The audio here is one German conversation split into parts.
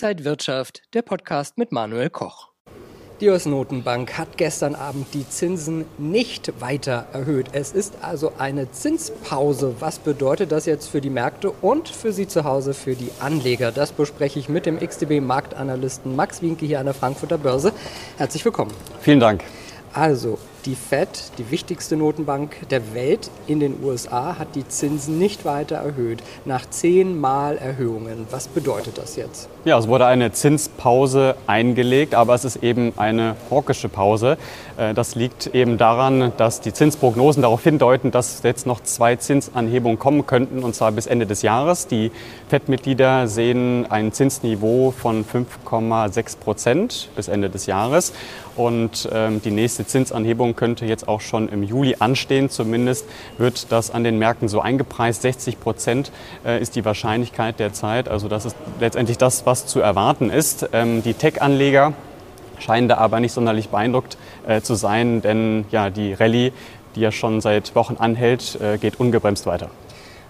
Inside Wirtschaft, der Podcast mit Manuel Koch. Die US-Notenbank hat gestern Abend die Zinsen nicht weiter erhöht. Es ist also eine Zinspause. Was bedeutet das jetzt für die Märkte und für Sie zu Hause, für die Anleger? Das bespreche ich mit dem XTB-Marktanalysten Max Winke hier an der Frankfurter Börse. Herzlich willkommen. Vielen Dank. Also, die Fed, die wichtigste Notenbank der Welt in den USA, hat die Zinsen nicht weiter erhöht. Nach zehnmal Erhöhungen. Was bedeutet das jetzt? Ja, es wurde eine Zinspause eingelegt, aber es ist eben eine hawkische Pause. Äh, das liegt eben daran, dass die Zinsprognosen darauf hindeuten, dass jetzt noch zwei Zinsanhebungen kommen könnten, und zwar bis Ende des Jahres. Die FED-Mitglieder sehen ein Zinsniveau von 5,6 Prozent bis Ende des Jahres. Und ähm, die nächste Zinsanhebung könnte jetzt auch schon im Juli anstehen. Zumindest wird das an den Märkten so eingepreist. 60 Prozent äh, ist die Wahrscheinlichkeit derzeit. Also das ist letztendlich das, was zu erwarten ist. Ähm, die Tech-Anleger scheinen da aber nicht sonderlich beeindruckt äh, zu sein, denn ja, die Rallye, die ja schon seit Wochen anhält, äh, geht ungebremst weiter.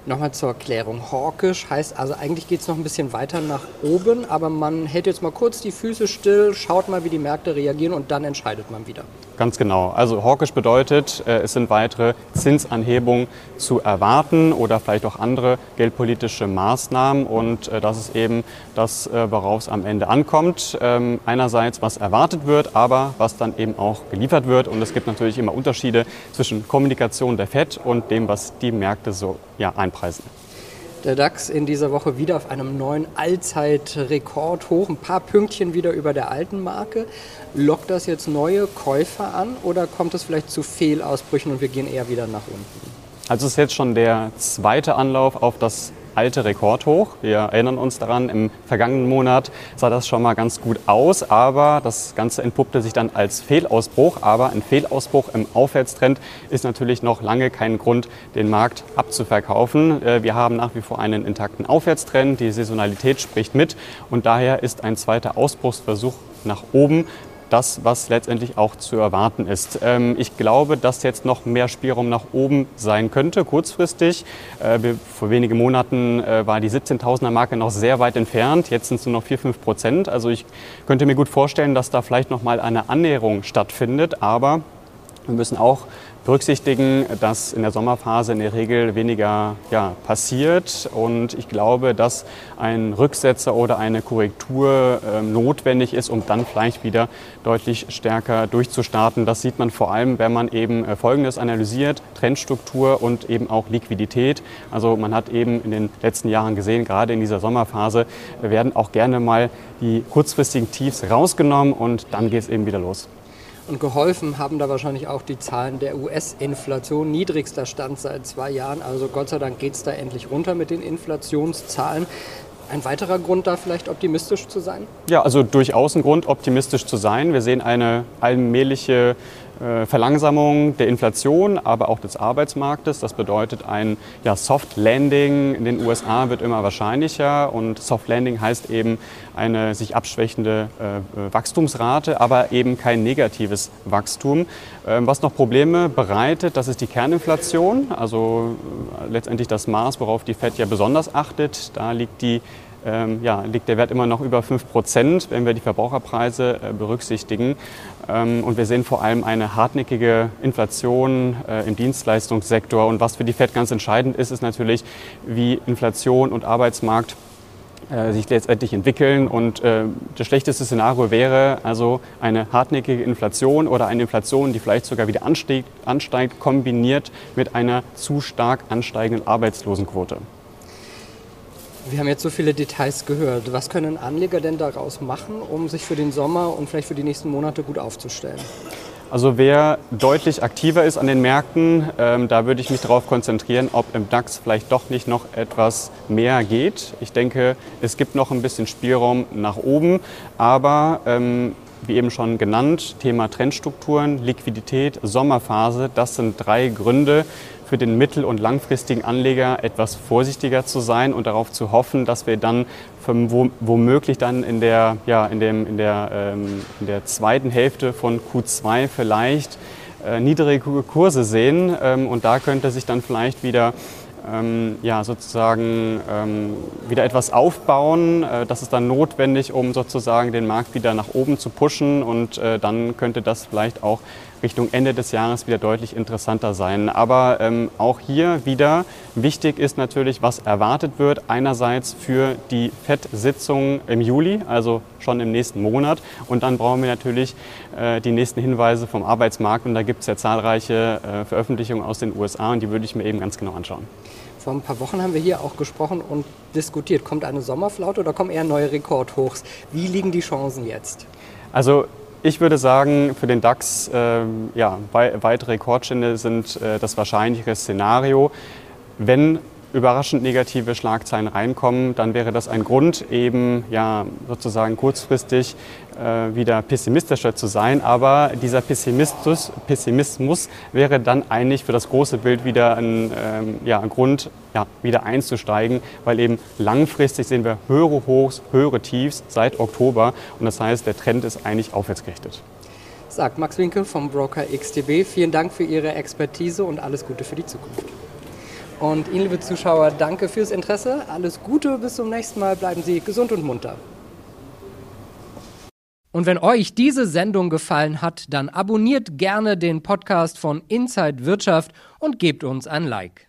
Nochmal zur Erklärung. Hawkisch heißt also, eigentlich geht es noch ein bisschen weiter nach oben, aber man hält jetzt mal kurz die Füße still, schaut mal, wie die Märkte reagieren und dann entscheidet man wieder. Ganz genau. Also hawkisch bedeutet, äh, es sind weitere Zinsanhebungen zu erwarten oder vielleicht auch andere geldpolitische Maßnahmen. Und äh, das ist eben das, äh, worauf es am Ende ankommt. Ähm, einerseits, was erwartet wird, aber was dann eben auch geliefert wird. Und es gibt natürlich immer Unterschiede zwischen Kommunikation der FED und dem, was die Märkte so ja, einpreisen. Der DAX in dieser Woche wieder auf einem neuen Allzeitrekord hoch, ein paar Pünktchen wieder über der alten Marke. Lockt das jetzt neue Käufer an oder kommt es vielleicht zu Fehlausbrüchen und wir gehen eher wieder nach unten? Also es ist jetzt schon der zweite Anlauf auf das alte Rekordhoch. Wir erinnern uns daran, im vergangenen Monat sah das schon mal ganz gut aus, aber das Ganze entpuppte sich dann als Fehlausbruch. Aber ein Fehlausbruch im Aufwärtstrend ist natürlich noch lange kein Grund, den Markt abzuverkaufen. Äh, wir haben nach wie vor einen intakten Aufwärtstrend, die Saisonalität spricht mit und daher ist ein zweiter Ausbruchsversuch nach oben das, was letztendlich auch zu erwarten ist. Ähm, ich glaube, dass jetzt noch mehr Spielraum nach oben sein könnte, kurzfristig. Äh, vor wenigen Monaten äh, war die 17.000er Marke noch sehr weit entfernt. Jetzt sind es nur noch 4, 5 Prozent. Also ich könnte mir gut vorstellen, dass da vielleicht noch mal eine Annäherung stattfindet. Aber wir müssen auch berücksichtigen, dass in der Sommerphase in der Regel weniger ja, passiert. Und ich glaube, dass ein Rücksetzer oder eine Korrektur äh, notwendig ist, um dann vielleicht wieder deutlich stärker durchzustarten. Das sieht man vor allem, wenn man eben äh, Folgendes analysiert, Trendstruktur und eben auch Liquidität. Also man hat eben in den letzten Jahren gesehen, gerade in dieser Sommerphase werden auch gerne mal die kurzfristigen Tiefs rausgenommen und dann geht es eben wieder los. Und geholfen haben da wahrscheinlich auch die Zahlen der US-Inflation. Niedrigster Stand seit zwei Jahren. Also Gott sei Dank geht es da endlich runter mit den Inflationszahlen. Ein weiterer Grund da vielleicht optimistisch zu sein? Ja, also durchaus ein Grund, optimistisch zu sein. Wir sehen eine allmähliche äh, Verlangsamung der Inflation, aber auch des Arbeitsmarktes. Das bedeutet, ein ja, Soft Landing in den USA wird immer wahrscheinlicher und Soft Landing heißt eben eine sich abschwächende äh, Wachstumsrate, aber eben kein negatives Wachstum. Ähm, was noch Probleme bereitet, das ist die Kerninflation, also äh, letztendlich das Maß, worauf die Fed ja besonders achtet. Da liegt die ähm, ja, liegt der Wert immer noch über 5 Prozent, wenn wir die Verbraucherpreise äh, berücksichtigen. Ähm, und wir sehen vor allem eine hartnäckige Inflation äh, im Dienstleistungssektor. Und was für die FED ganz entscheidend ist, ist natürlich, wie Inflation und Arbeitsmarkt äh, sich letztendlich entwickeln. Und äh, das schlechteste Szenario wäre also eine hartnäckige Inflation oder eine Inflation, die vielleicht sogar wieder ansteigt, ansteigt kombiniert mit einer zu stark ansteigenden Arbeitslosenquote. Wir haben jetzt so viele Details gehört. Was können Anleger denn daraus machen, um sich für den Sommer und vielleicht für die nächsten Monate gut aufzustellen? Also wer deutlich aktiver ist an den Märkten, ähm, da würde ich mich darauf konzentrieren, ob im DAX vielleicht doch nicht noch etwas mehr geht. Ich denke, es gibt noch ein bisschen Spielraum nach oben, aber ähm, wie eben schon genannt, Thema Trendstrukturen, Liquidität, Sommerphase, das sind drei Gründe, für den mittel- und langfristigen Anleger etwas vorsichtiger zu sein und darauf zu hoffen, dass wir dann womöglich dann in der, ja, in dem, in der, ähm, in der zweiten Hälfte von Q2 vielleicht äh, niedrige Kurse sehen. Ähm, und da könnte sich dann vielleicht wieder ähm, ja, sozusagen ähm, wieder etwas aufbauen. Äh, das ist dann notwendig, um sozusagen den Markt wieder nach oben zu pushen und äh, dann könnte das vielleicht auch Richtung Ende des Jahres wieder deutlich interessanter sein. Aber ähm, auch hier wieder wichtig ist natürlich, was erwartet wird. Einerseits für die FED-Sitzung im Juli, also schon im nächsten Monat. Und dann brauchen wir natürlich äh, die nächsten Hinweise vom Arbeitsmarkt. Und da gibt es ja zahlreiche äh, Veröffentlichungen aus den USA und die würde ich mir eben ganz genau anschauen. Vor ein paar Wochen haben wir hier auch gesprochen und diskutiert. Kommt eine Sommerflaute oder kommen eher neue Rekordhochs? Wie liegen die Chancen jetzt? Also ich würde sagen, für den DAX äh, ja, weitere Rekordstände sind äh, das wahrscheinlichere Szenario. Wenn überraschend negative Schlagzeilen reinkommen, dann wäre das ein Grund, eben ja, sozusagen kurzfristig äh, wieder pessimistischer zu sein. Aber dieser Pessimismus, Pessimismus wäre dann eigentlich für das große Bild wieder ein, ähm, ja, Grund, ja, wieder einzusteigen, weil eben langfristig sehen wir höhere Hochs, höhere Tiefs seit Oktober. Und das heißt, der Trend ist eigentlich aufwärtsgerichtet. Sagt Max Winkel vom Broker XTB. Vielen Dank für Ihre Expertise und alles Gute für die Zukunft. Und Ihnen, liebe Zuschauer, danke fürs Interesse. Alles Gute, bis zum nächsten Mal. Bleiben Sie gesund und munter. Und wenn euch diese Sendung gefallen hat, dann abonniert gerne den Podcast von Inside Wirtschaft und gebt uns ein Like.